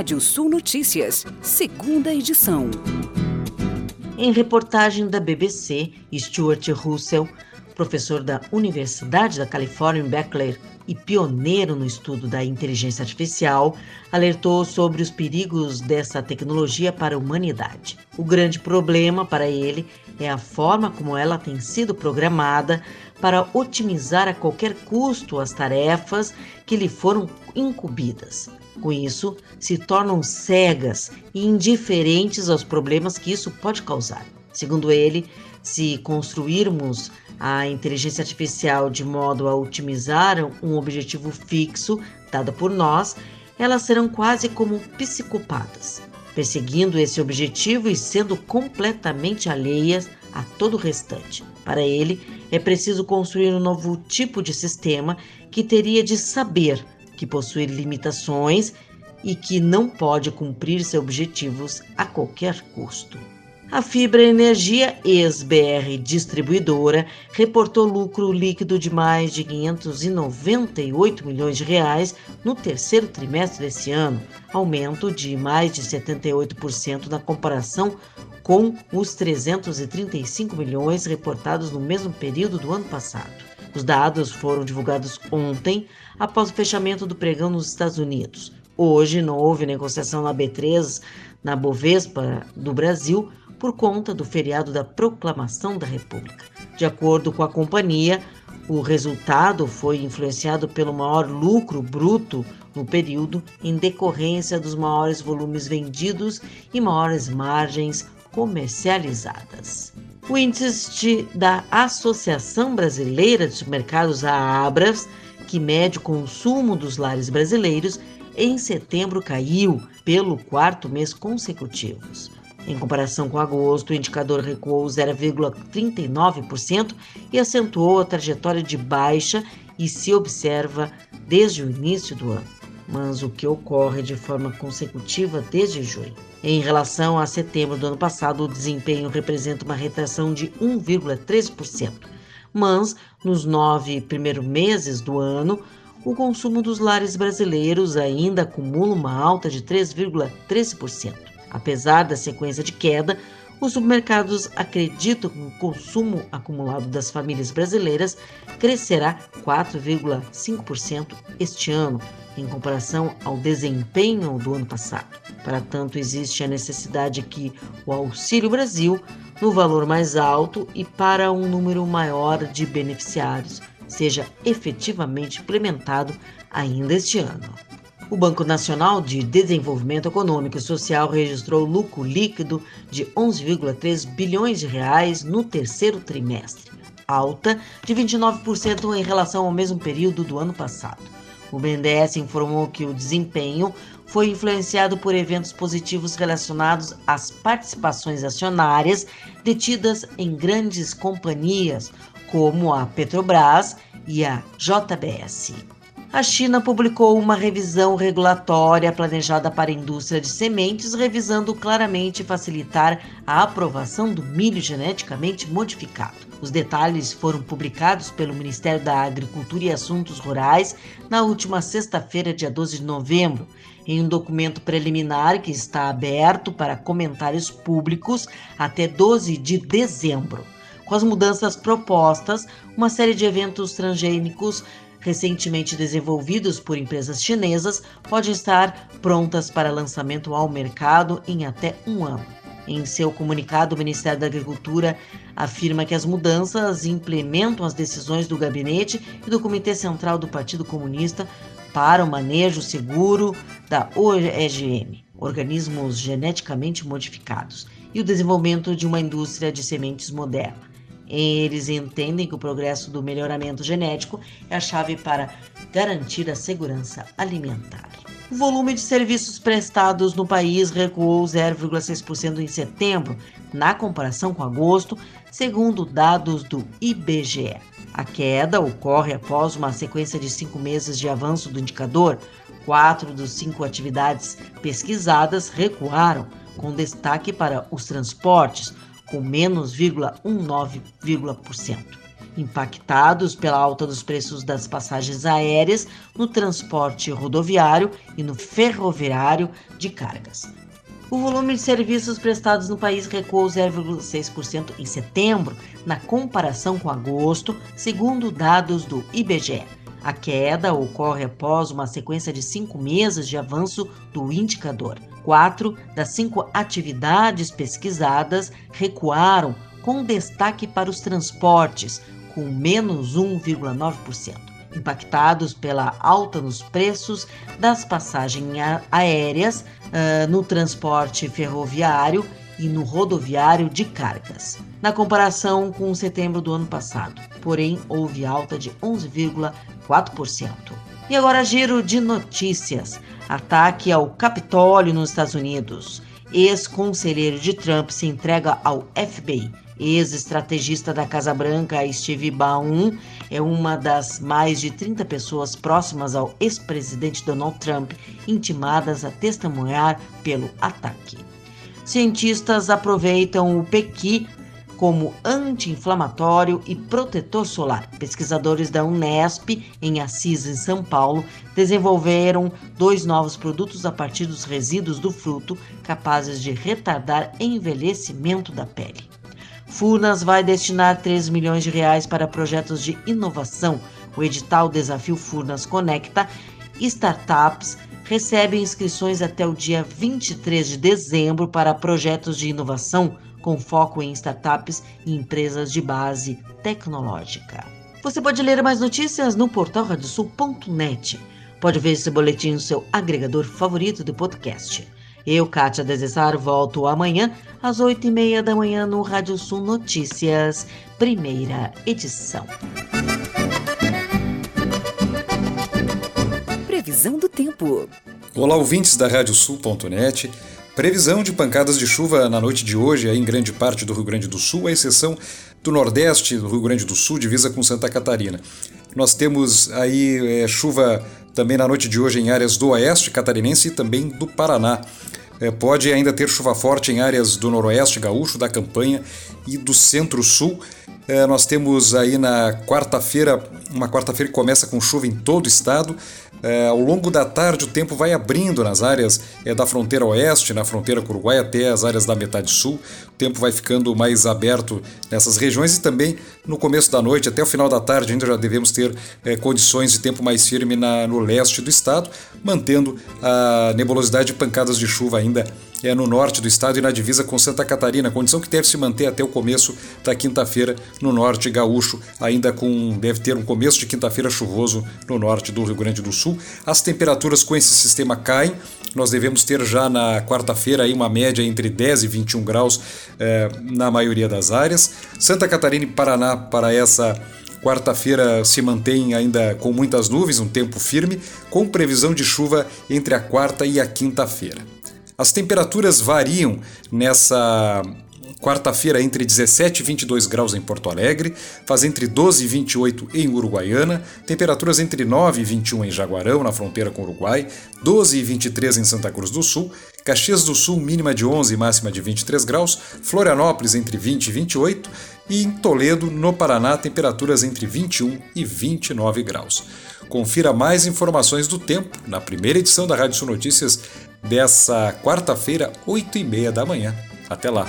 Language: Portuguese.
Rádio Sul Notícias, segunda edição. Em reportagem da BBC, Stuart Russell, professor da Universidade da Califórnia em Berkeley e pioneiro no estudo da inteligência artificial, alertou sobre os perigos dessa tecnologia para a humanidade. O grande problema para ele é a forma como ela tem sido programada para otimizar a qualquer custo as tarefas que lhe foram incumbidas. Com isso, se tornam cegas e indiferentes aos problemas que isso pode causar. Segundo ele, se construirmos a inteligência artificial de modo a otimizar um objetivo fixo dado por nós, elas serão quase como psicopatas, perseguindo esse objetivo e sendo completamente alheias a todo o restante. Para ele, é preciso construir um novo tipo de sistema que teria de saber que possui limitações e que não pode cumprir seus objetivos a qualquer custo. A Fibra Energia, ex-BR Distribuidora, reportou lucro líquido de mais de 598 milhões de reais no terceiro trimestre desse ano, aumento de mais de 78% na comparação com os 335 milhões reportados no mesmo período do ano passado. Os dados foram divulgados ontem, após o fechamento do pregão nos Estados Unidos. Hoje não houve negociação na B3, na Bovespa do Brasil, por conta do feriado da Proclamação da República. De acordo com a companhia, o resultado foi influenciado pelo maior lucro bruto no período, em decorrência dos maiores volumes vendidos e maiores margens comercializadas. O índice da Associação Brasileira de Supermercados, a Abras, que mede o consumo dos lares brasileiros, em setembro caiu pelo quarto mês consecutivo. Em comparação com agosto, o indicador recuou 0,39% e acentuou a trajetória de baixa e se observa desde o início do ano mas o que ocorre de forma consecutiva desde junho. Em relação a setembro do ano passado, o desempenho representa uma retração de 1,3%, mas nos nove primeiros meses do ano, o consumo dos lares brasileiros ainda acumula uma alta de 3,13%. Apesar da sequência de queda, os supermercados acreditam que o consumo acumulado das famílias brasileiras crescerá 4,5% este ano, em comparação ao desempenho do ano passado. Para tanto, existe a necessidade que o Auxílio Brasil, no valor mais alto e para um número maior de beneficiários, seja efetivamente implementado ainda este ano. O Banco Nacional de Desenvolvimento Econômico e Social registrou lucro líquido de 11,3 bilhões de reais no terceiro trimestre, alta de 29% em relação ao mesmo período do ano passado. O BNDES informou que o desempenho foi influenciado por eventos positivos relacionados às participações acionárias detidas em grandes companhias como a Petrobras e a JBS a China publicou uma revisão regulatória planejada para a indústria de sementes, revisando claramente facilitar a aprovação do milho geneticamente modificado. Os detalhes foram publicados pelo Ministério da Agricultura e Assuntos Rurais na última sexta-feira, dia 12 de novembro, em um documento preliminar que está aberto para comentários públicos até 12 de dezembro. Com as mudanças propostas, uma série de eventos transgênicos recentemente desenvolvidos por empresas chinesas, podem estar prontas para lançamento ao mercado em até um ano. Em seu comunicado, o Ministério da Agricultura afirma que as mudanças implementam as decisões do gabinete e do Comitê Central do Partido Comunista para o manejo seguro da OGM, organismos geneticamente modificados, e o desenvolvimento de uma indústria de sementes moderna. Eles entendem que o progresso do melhoramento genético é a chave para garantir a segurança alimentar. O volume de serviços prestados no país recuou 0,6% em setembro, na comparação com agosto, segundo dados do IBGE. A queda ocorre após uma sequência de cinco meses de avanço do indicador. Quatro dos cinco atividades pesquisadas recuaram, com destaque para os transportes, com menos 0,19%. impactados pela alta dos preços das passagens aéreas, no transporte rodoviário e no ferroviário de cargas. O volume de serviços prestados no país recuou 0,6% em setembro, na comparação com agosto, segundo dados do IBGE. A queda ocorre após uma sequência de cinco meses de avanço do indicador. Quatro das cinco atividades pesquisadas recuaram, com destaque para os transportes, com menos 1,9%, impactados pela alta nos preços das passagens aéreas, uh, no transporte ferroviário e no rodoviário de cargas, na comparação com setembro do ano passado. Porém, houve alta de 11,4%. E agora giro de notícias. Ataque ao Capitólio nos Estados Unidos. Ex-conselheiro de Trump se entrega ao FBI. Ex-estrategista da Casa Branca, Steve Bannon, é uma das mais de 30 pessoas próximas ao ex-presidente Donald Trump intimadas a testemunhar pelo ataque. Cientistas aproveitam o pequi como anti-inflamatório e protetor solar. Pesquisadores da Unesp, em Assis, em São Paulo, desenvolveram dois novos produtos a partir dos resíduos do fruto, capazes de retardar envelhecimento da pele. Furnas vai destinar 3 milhões de reais para projetos de inovação. O edital Desafio Furnas Conecta startups recebe inscrições até o dia 23 de dezembro para projetos de inovação com foco em startups e empresas de base tecnológica. Você pode ler mais notícias no portal radiosul.net. Pode ver esse boletim no seu agregador favorito de podcast. Eu, Kátia Desessar, volto amanhã às oito e meia da manhã no Rádio Sul Notícias, primeira edição. Previsão do tempo. Olá, ouvintes da Radiosul.net. Previsão de pancadas de chuva na noite de hoje em grande parte do Rio Grande do Sul, à exceção do Nordeste do Rio Grande do Sul, divisa com Santa Catarina. Nós temos aí é, chuva também na noite de hoje em áreas do Oeste catarinense e também do Paraná. É, pode ainda ter chuva forte em áreas do Noroeste gaúcho, da Campanha e do Centro-Sul. É, nós temos aí na quarta-feira, uma quarta-feira que começa com chuva em todo o estado. É, ao longo da tarde, o tempo vai abrindo nas áreas é, da fronteira oeste, na fronteira com o Uruguai, até as áreas da metade sul. O tempo vai ficando mais aberto nessas regiões e também no começo da noite, até o final da tarde, ainda já devemos ter é, condições de tempo mais firme na, no leste do estado, mantendo a nebulosidade de pancadas de chuva ainda é no norte do estado e na divisa com Santa Catarina, condição que deve se manter até o começo da quinta-feira no norte gaúcho, ainda com deve ter um começo de quinta-feira chuvoso no norte do Rio Grande do Sul. As temperaturas com esse sistema caem. Nós devemos ter já na quarta-feira uma média entre 10 e 21 graus eh, na maioria das áreas. Santa Catarina e Paraná para essa Quarta-feira se mantém ainda com muitas nuvens, um tempo firme, com previsão de chuva entre a quarta e a quinta-feira. As temperaturas variam nessa quarta-feira entre 17 e 22 graus em Porto Alegre, faz entre 12 e 28 em Uruguaiana, temperaturas entre 9 e 21 em Jaguarão, na fronteira com o Uruguai, 12 e 23 em Santa Cruz do Sul, Caxias do Sul mínima de 11 e máxima de 23 graus, Florianópolis entre 20 e 28 e em Toledo, no Paraná, temperaturas entre 21 e 29 graus. Confira mais informações do tempo na primeira edição da Rádio Sul Notícias dessa quarta-feira, 8 e meia da manhã. Até lá!